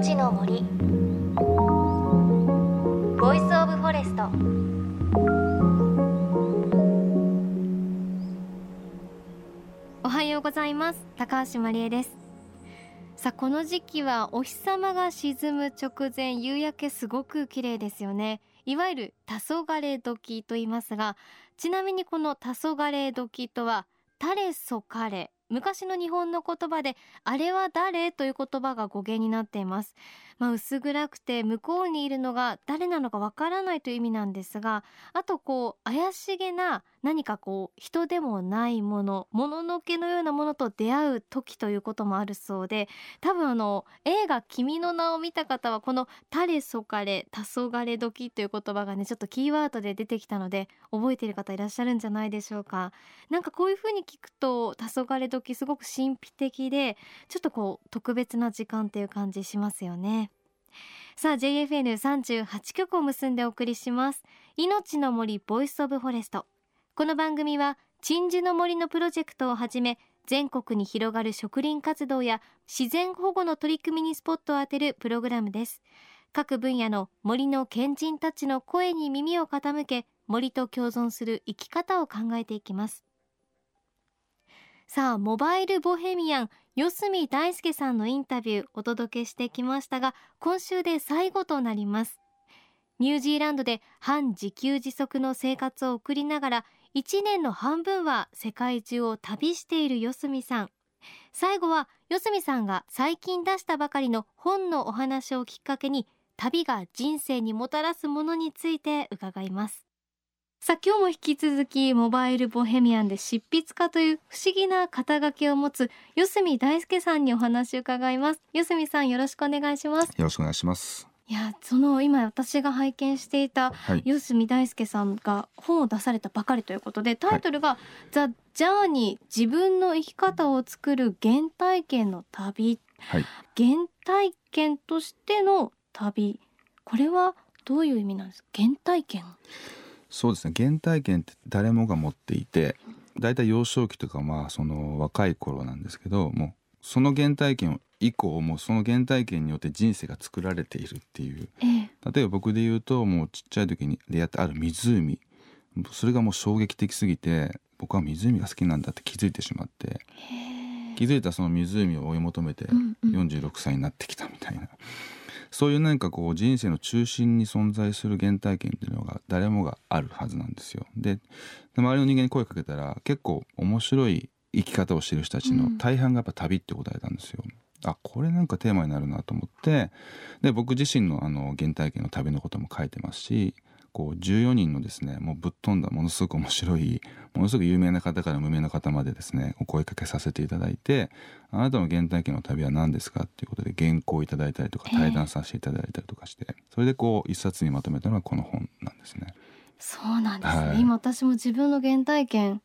命の森。 Voice of Forest。おはようございます。高橋万里恵です。さあこの時期はお日様が沈む直前夕焼けすごく綺麗ですよね。いわゆる黄昏時と言いますがちなみにこの黄昏時とはタレソカレ昔の日本の言葉であれは誰？という言葉が語源になっています。まあ、薄暗くて向こうにいるのが誰なのかわからないという意味なんですがあとこう怪しげな何かこう人でもないものもののけのようなものと出会う時ということもあるそうで多分あの映画「君の名」を見た方はこの「タレソカレ黄昏時」という言葉がねちょっとキーワードで出てきたので覚えている方いらっしゃるんじゃないでしょうか。なんかこういう風に聞くと黄昏時すごく神秘的でちょっとこう特別な時間っていう感じしますよね。さあ JFN38 曲を結んでお送りします。命の森 Voice of Forest。この番組は鎮守の森のプロジェクトをはじめ全国に広がる植林活動や自然保護の取り組みにスポットを当てるプログラムです。各分野の森の賢人たちの声に耳を傾け森と共存する生き方を考えていきます。さあモバイルボヘミアン四隅大輔さんのインタビューお届けしてきましたが今週で最後となります。ニュージーランドで半自給自足の生活を送りながら1年の半分は世界中を旅している四隅さん。最後は四隅さんが最近出したばかりの本のお話をきっかけに旅が人生にもたらすものについて伺います。さあ今日も引き続きモバイルボヘミアンで執筆家という不思議な肩書きを持つ四隅大輔さんにお話を伺います。四隅さんよろしくお願いします。よろしくお願いします。いやその今私が拝見していた四隅大輔さんが本を出されたばかりということでタイトルが、はい、ザ・ジャーニー自分の生き方を作る原体験の旅、はい、原体験としての旅。これはどういう意味なんですか？原体験？そうですね。原体験って誰もが持っていて大体幼少期とかまあその若い頃なんですけどもうその原体験以降もうその原体験によって人生が作られているっていう、ええ、例えば僕で言うともうちっちゃい時に出会ったある湖。それがもう衝撃的すぎて僕は湖が好きなんだって気づいてしまって。気づいたその湖を追い求めて46歳になってきたみたいな。うんうんそういう何かこう人生の中心に存在する原体験っていうのが誰もがあるはずなんですよ。で周りの人間に声かけたら結構面白い生き方をしてる人たちの大半がやっぱ旅って答えたんですよ。うん、あこれなんかテーマになるなと思ってで僕自身のあの原体験の旅のことも書いてますしこう14人のですねもうぶっ飛んだものすごく面白いものすごく有名な方から無名な方までですねお声かけさせていただいてあなたの原体験の旅は何ですかっていうことで原稿をいただいたりとか対談させていただいたりとかして、えー、それでこう一冊にまとめたのがこの本なんですね。そうなんですね、はい、今私も自分の原体験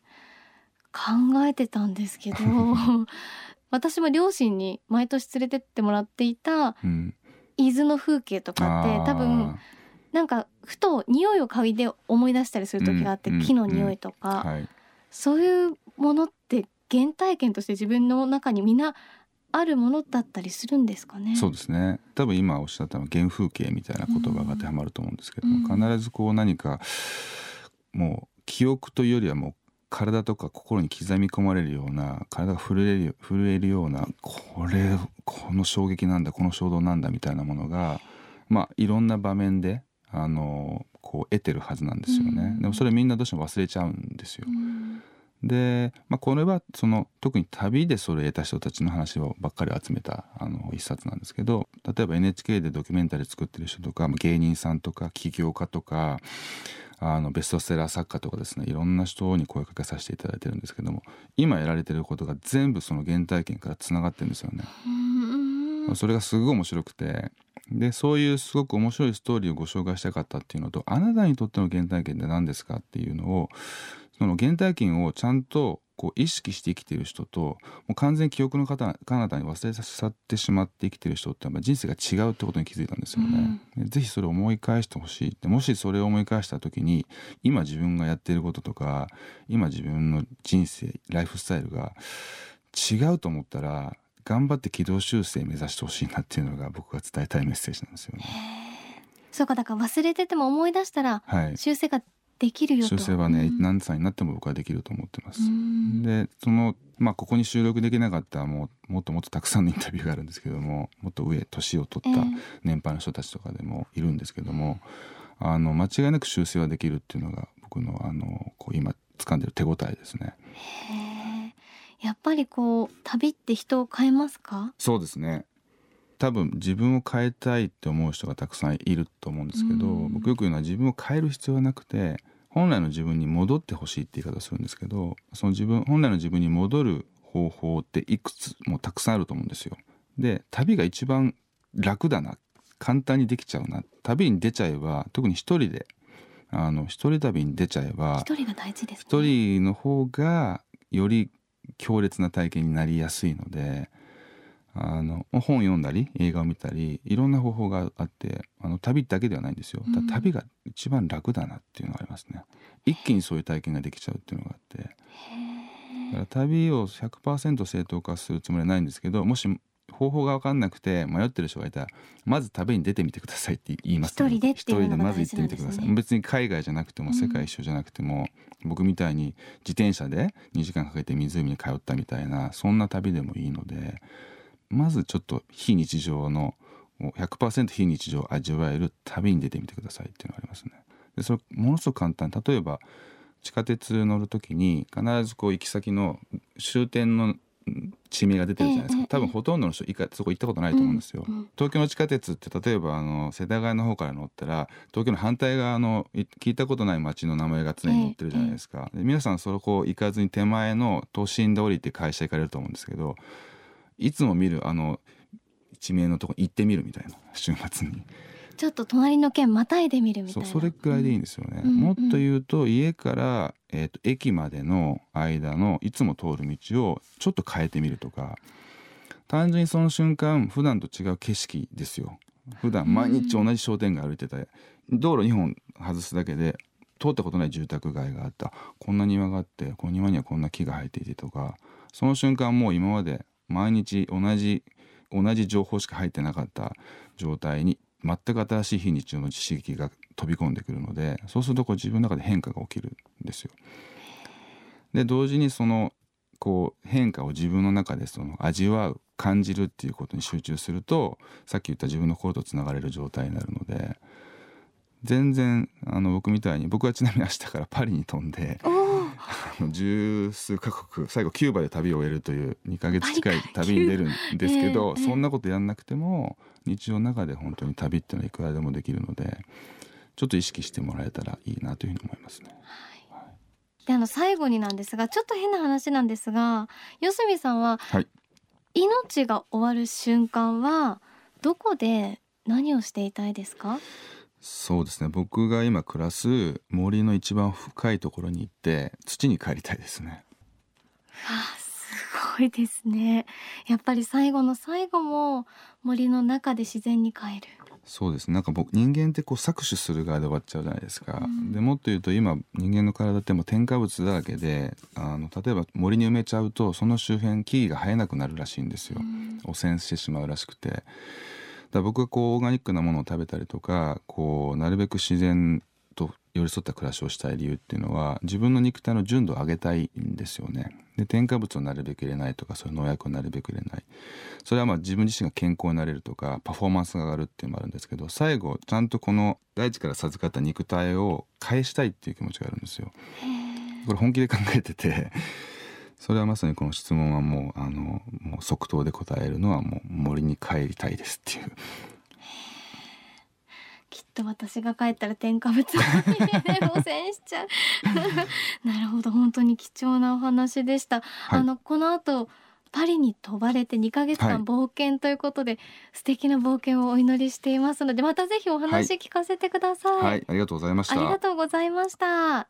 考えてたんですけど 私も両親に毎年連れてってもらっていた伊豆の風景とかって多分なんかふと匂いを嗅いで思い出したりする時があって、木の匂いとか、はい、そういうものって原体験として自分の中にみんなあるものだったりするんですかね？そうですね。多分今おっしゃったのは原風景みたいな言葉が当てはまると思うんですけども、うん、必ずこう何かもう記憶というよりはもう体とか心に刻み込まれるような体が震える震えるようなこれこの衝撃なんだこの衝動なんだみたいなものがまあいろんな場面であのこう得てるはずなんですよね、うん、でもそれみんなどうしても忘れちゃうんですよ。うん、で、まあ、これはその特に旅でそれを得た人たちの話をばっかり集めたあの一冊なんですけど例えば NHK でドキュメンタリー作ってる人とか芸人さんとか起業家とかあのベストセラー作家とかですねいろんな人に声かけさせていただいてるんですけども今やられてることが全部その原体験からつながってるんですよね。それがすごい面白くて。でそういうすごく面白いストーリーをご紹介したかったっていうのとあなたにとっての原体験って何ですかっていうのをその原体験をちゃんとこう意識して生きている人ともう完全に記憶の彼方に忘れ去ってしまって生きている人って人生が違うってことに気づいたんですよね。うん、ぜひそれを思い返してほしい。ってもしそれを思い返した時に今自分がやっていることとか今自分の人生ライフスタイルが違うと思ったら頑張って軌道修正目指してほしいなっていうのが僕が伝えたいメッセージなんですよね。そうかだから忘れてても思い出したらはい、修正ができるよと。修正はね、うん。何歳になっても僕はできると思ってます。うん。でそのまあここに収録できなかったもうもっともっとたくさんのインタビューがあるんですけどももっと上年を取ったええ。年配の人たちとかでもいるんですけども、あの間違いなく修正はできるっていうのが僕のあのこう今掴んでる手応えですね。へえやっぱりこう旅って人を変えますか？そうですね。多分自分を変えたいって思う人がたくさんいると思うんですけど、うん。僕よく言うのは自分を変える必要はなくて本来の自分に戻ってほしいって言い方をするんですけどその自分本来の自分に戻る方法っていくつもたくさんあると思うんですよ。で旅が一番楽だな簡単にできちゃうな旅に出ちゃえば特に一人であの一人旅に出ちゃえば一人が大事です、ね、一人の方がより強烈な体験になりやすいのであの本読んだり映画を見たりいろんな方法があってあの旅だけではないんですよ、うん。だ旅が一番楽だなっていうのがありますね。一気にそういう体験ができちゃうっていうのがあって。だから旅を100%正当化するつもりはないんですけどもし方法が分かんなくて迷ってる人がいたらまず旅に出てみてくださいって言います、一人で一人でまず行ってみてください、別に海外じゃなくても世界一周じゃなくても、僕みたいに自転車で2時間かけて湖に通ったみたいなそんな旅でもいいのでまずちょっと非日常のもう100%非日常を味わえる旅に出てみてくださいっていうのがありますね。でそれものすごく簡単。例えば地下鉄乗る時に必ずこう行き先の終点のうん地名が出てるじゃないですか、多分ほとんどの人いかそこ行ったことないと思うんですよ。うんうん。東京の地下鉄って例えばあの世田谷の方から乗ったら東京の反対側のい聞いたことない街の名前が常に載ってるじゃないですか、で皆さんそこ行かずに手前の都心で降りて会社行かれると思うんですけどいつも見るあの地名のとこ行ってみるみたいな週末にちょっと隣の県またいでみるみたいな。それくらいでいいんですよね、うん。もっと言うと家から、えー、と駅までの間のいつも通る道をちょっと変えてみるとか。単純にその瞬間普段と違う景色ですよ。普段毎日同じ商店街歩いてて道路2本外すだけで通ったことない住宅街があった。こんな庭があってこの庭にはこんな木が生えていてとか。その瞬間もう今まで毎日同じ同じ情報しか入ってなかった状態に全く新しい非日常の刺激が飛び込んでくるのでそうするとこう自分の中で変化が起きるんですよ。で同時にそのこう変化を自分の中でその味わう感じるっていうことに集中するとさっき言った自分の心とつながれる状態になるので全然あの僕みたいに僕はちなみに明日からパリに飛んで十数カ国最後キューバで旅を終えるという2ヶ月近い旅に出るんですけど、ええそんなことやんなくても日常の中で本当に旅っていうのはいくらでもできるのでちょっと意識してもらえたらいいなというふうに思いますね。であの最後になんですがちょっと変な話なんですが四隅さんは、はい。命が終わる瞬間はどこで何をしていたいですか？そうですね。僕が今暮らす森の一番深いところに行って土に帰りたいですね。あすごいですね。やっぱり最後の最後も森の中で自然に帰る。そうですね。なんか僕人間ってこう搾取する側で終わっちゃうじゃないですか、うん。でもっと言うと今人間の体ってもう添加物だらけであの例えば森に埋めちゃうとその周辺木々が生えなくなるらしいんですよ、うん。汚染してしまうらしくてだ僕がこうオーガニックなものを食べたりとかこうなるべく自然と寄り添った暮らしをしたい理由っていうのは自分の肉体の純度を上げたいんですよね。で添加物をなるべく入れないとかそういう農薬をなるべく入れないそれはまあ自分自身が健康になれるとかパフォーマンスが上がるっていうのもあるんですけど最後ちゃんとこの大地から授かった肉体を返したいっていう気持ちがあるんですよ。これ本気で考えててそれはまさにこの質問はもうあのもう即答で答えるのはもう森に帰りたいですっていう。きっと私が帰ったら添加物が家で汚染しちゃうなるほど本当に貴重なお話でした、い。あのこの後パリに飛ばれて2ヶ月はい。間冒険ということで、素敵な冒険をお祈りしていますのでまたぜひお話聞かせてください、はい。ありがとうございましありがたとうございました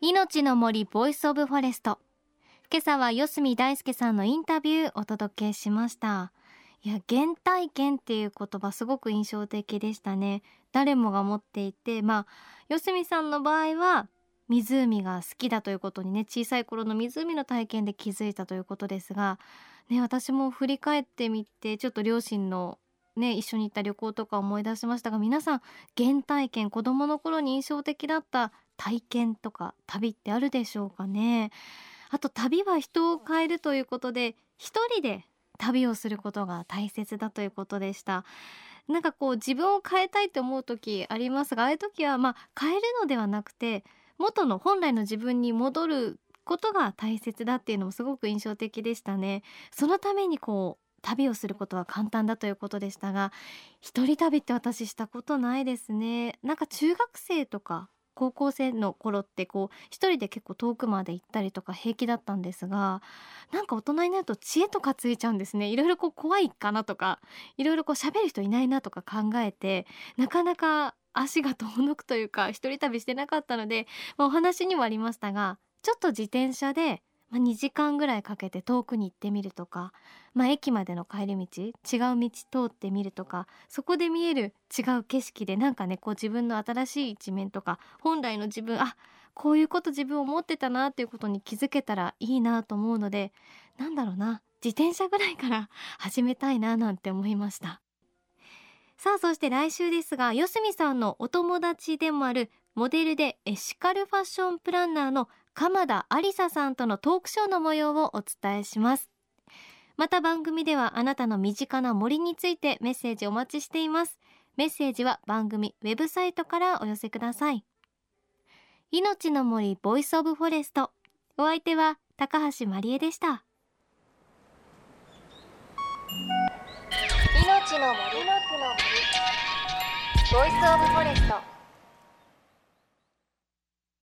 命の森 Voice of Forest 今朝は四角大輔さんのインタビューお届けしました。いや原体験っていう言葉すごく印象的でしたね。誰もが持っていてまあ四隅さんの場合は湖が好きだということにね小さい頃の湖の体験で気づいたということですがね私も振り返ってみてちょっと両親のね一緒に行った旅行とか思い出しましたが皆さん原体験子供の頃に印象的だった体験とか旅ってあるでしょうかね？あと旅は人を変えるということで一人で旅をすることが大切だということでした。なんかこう自分を変えたいって思う時ありますがああいう時はまあ変えるのではなくて元の本来の自分に戻ることが大切だっていうのもすごく印象的でしたね。そのためにこう旅をすることは簡単だということでしたが一人旅って私したことないですね。なんか中学生とか高校生の頃ってこう一人で結構遠くまで行ったりとか平気だったんですがなんか大人になると知恵とかついちゃうんですね。いろいろこう怖いかなとかいろいろこう喋る人いないなとか考えてなかなか足が遠のくというか一人旅してなかったので、まあ、お話にもありましたがちょっと自転車でまあ、2時間ぐらいかけて遠くに行ってみるとか、まあ、駅までの帰り道違う道通ってみるとかそこで見える違う景色でなんかねこう自分の新しい一面とか本来の自分あこういうこと自分思ってたなっていうことに気づけたらいいなと思うのでなんだろうな自転車ぐらいから 始めたいななんて思いました。さあそして来週ですが四隅さんのお友達でもあるモデルでエシカルファッションプランナーの鎌田ありささんとのトークショーの模様をお伝えします。また番組ではあなたの身近な森についてメッセージお待ちしています。メッセージは番組ウェブサイトからお寄せください。命の森 Voice of Forest。お相手は高橋万里恵でした。命の森。 Voice of Forest。